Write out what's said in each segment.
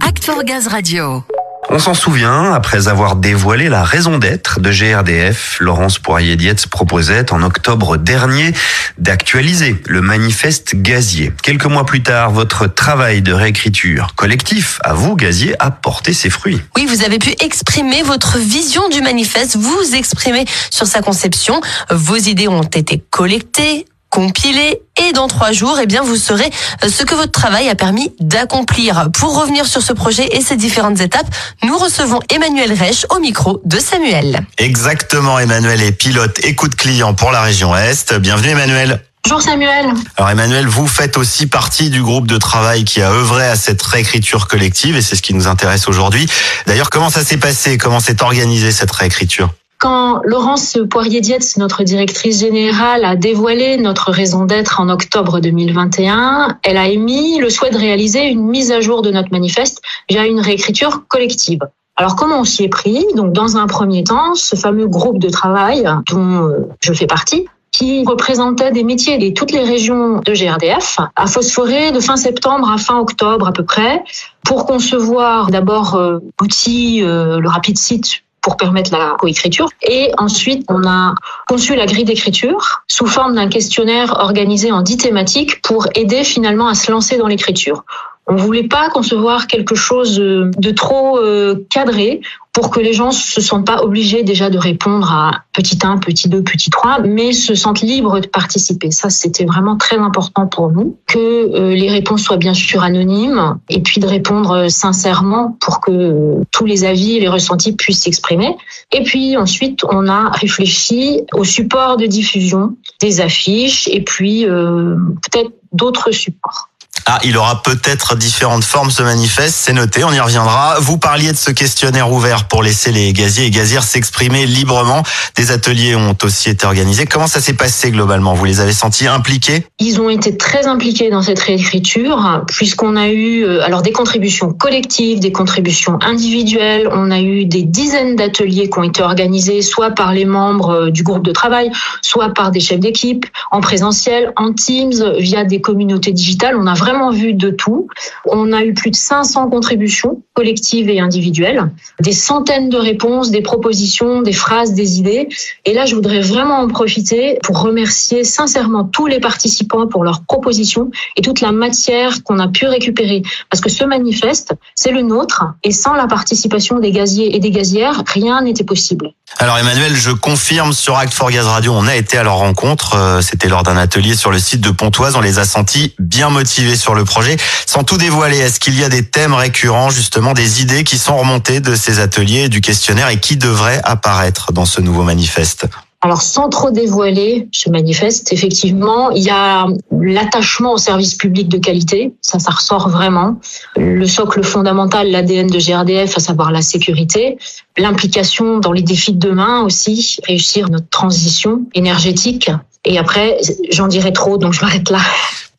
Act for Gaz Radio. On s'en souvient, après avoir dévoilé la raison d'être de GRDF, Laurence Poirier-Dietz proposait en octobre dernier d'actualiser le manifeste gazier. Quelques mois plus tard, votre travail de réécriture collectif, à vous, gazier, a porté ses fruits. Oui, vous avez pu exprimer votre vision du manifeste, vous exprimer sur sa conception. Vos idées ont été collectées, compilées et dans trois jours, eh bien, vous saurez ce que votre travail a permis d'accomplir. Pour revenir sur ce projet et ses différentes étapes, nous recevons Emmanuel Reich au micro de Samuel. Exactement, Emmanuel est pilote écoute client pour la région Est. Bienvenue Emmanuel. Bonjour Samuel. Alors Emmanuel, vous faites aussi partie du groupe de travail qui a œuvré à cette réécriture collective et c'est ce qui nous intéresse aujourd'hui. D'ailleurs, comment ça s'est passé? Comment s'est organisée cette réécriture? Quand Laurence Poirier-Dietz, notre directrice générale, a dévoilé notre raison d'être en octobre 2021, elle a émis le souhait de réaliser une mise à jour de notre manifeste via une réécriture collective. Alors comment on s'y est pris? Donc dans un premier temps, ce fameux groupe de travail dont euh, je fais partie qui représentait des métiers de toutes les régions de GRDF, a phosphoré de fin septembre à fin octobre à peu près, pour concevoir d'abord euh, l'outil, euh, le rapide site pour permettre la coécriture. Et ensuite, on a conçu la grille d'écriture sous forme d'un questionnaire organisé en dix thématiques pour aider finalement à se lancer dans l'écriture. On voulait pas concevoir quelque chose de trop euh, cadré pour que les gens se sentent pas obligés déjà de répondre à petit 1, petit 2, petit 3, mais se sentent libres de participer. Ça, c'était vraiment très important pour nous, que euh, les réponses soient bien sûr anonymes et puis de répondre sincèrement pour que tous les avis et les ressentis puissent s'exprimer. Et puis ensuite, on a réfléchi au support de diffusion des affiches et puis euh, peut-être d'autres supports. Ah, il aura peut-être différentes formes ce manifeste, c'est noté, on y reviendra. Vous parliez de ce questionnaire ouvert pour laisser les gaziers et gazières s'exprimer librement. Des ateliers ont aussi été organisés. Comment ça s'est passé globalement? Vous les avez sentis impliqués? Ils ont été très impliqués dans cette réécriture, puisqu'on a eu euh, alors des contributions collectives, des contributions individuelles. On a eu des dizaines d'ateliers qui ont été organisés, soit par les membres euh, du groupe de travail, soit par des chefs d'équipe, en présentiel, en Teams, via des communautés digitales. On a vraiment vu de tout. On a eu plus de 500 contributions collectives et individuelles, des centaines de réponses, des propositions, des phrases, des idées. Et là, je voudrais vraiment en profiter pour remercier sincèrement tous les participants pour leurs propositions et toute la matière qu'on a pu récupérer. Parce que ce manifeste, c'est le nôtre et sans la participation des gaziers et des gazières, rien n'était possible. Alors Emmanuel, je confirme sur Act for Gaz Radio, on a été à leur rencontre. Euh, c'était lors d'un atelier sur le site de Pontoise. On les a sentis bien motivés le projet. Sans tout dévoiler, est-ce qu'il y a des thèmes récurrents, justement, des idées qui sont remontées de ces ateliers, du questionnaire et qui devraient apparaître dans ce nouveau manifeste? Alors sans trop dévoiler ce manifeste, effectivement, il y a l'attachement au service public de qualité, ça ça ressort vraiment, le socle fondamental, l'ADN de GRDF, à savoir la sécurité, l'implication dans les défis de demain aussi, réussir notre transition énergétique. Et après, j'en dirai trop, donc je m'arrête là.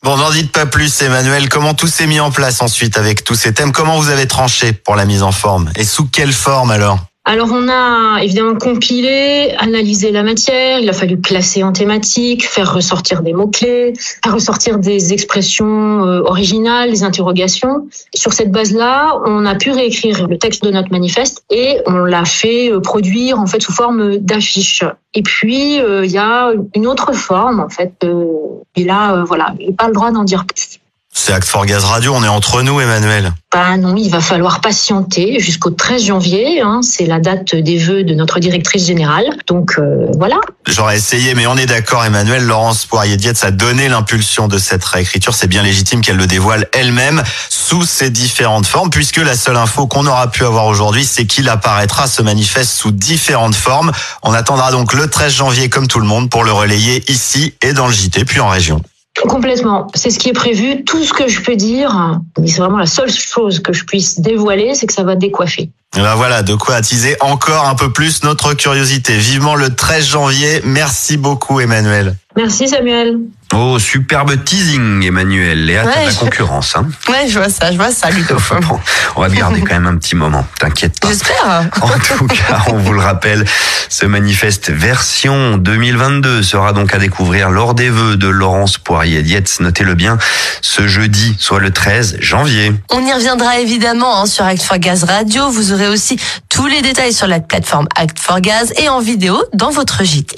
Bon, n'en dites pas plus, Emmanuel. Comment tout s'est mis en place ensuite avec tous ces thèmes? Comment vous avez tranché pour la mise en forme? Et sous quelle forme alors? Alors on a évidemment compilé, analysé la matière, il a fallu classer en thématiques, faire ressortir des mots-clés, faire ressortir des expressions euh, originales, des interrogations. Sur cette base-là, on a pu réécrire le texte de notre manifeste et on l'a fait euh, produire en fait sous forme d'affiches. Et puis euh, il y a une autre forme en fait. Et là, voilà, j'ai pas le droit d'en dire plus. C'est Act for Gaz Radio, on est entre nous, Emmanuel. Bah non, il va falloir patienter jusqu'au 13 janvier. Hein, c'est la date des vœux de notre directrice générale. Donc euh, voilà. J'aurais essayé, mais on est d'accord, Emmanuel. Laurence Poirier-Dietz a donné l'impulsion de cette réécriture. C'est bien légitime qu'elle le dévoile elle-même sous ses différentes formes, puisque la seule info qu'on aura pu avoir aujourd'hui, c'est qu'il apparaîtra, ce manifeste sous différentes formes. On attendra donc le 13 janvier, comme tout le monde, pour le relayer ici et dans le JT, puis en région. Complètement. C'est ce qui est prévu. Tout ce que je peux dire, c'est vraiment la seule chose que je puisse dévoiler, c'est que ça va décoiffer. Et ben voilà, de quoi attiser encore un peu plus notre curiosité. Vivement le 13 janvier. Merci beaucoup Emmanuel. Merci Samuel. Oh, superbe teasing, Emmanuel. Léa, t'as Ouais, de la je- concurrence. Hein Ouais, je vois ça, je vois ça, Ludo. Bon, on va garder quand même un petit moment, t'inquiète pas. J'espère. En tout cas, on vous le rappelle, ce manifeste version 2022 sera donc à découvrir lors des vœux de Laurence Poirier-Dietz. Notez-le bien, ce jeudi, soit le 13 janvier. On y reviendra évidemment hein, sur Act for Gaz Radio. Vous aurez aussi tous les détails sur la plateforme Act for Gaz et en vidéo dans votre JT.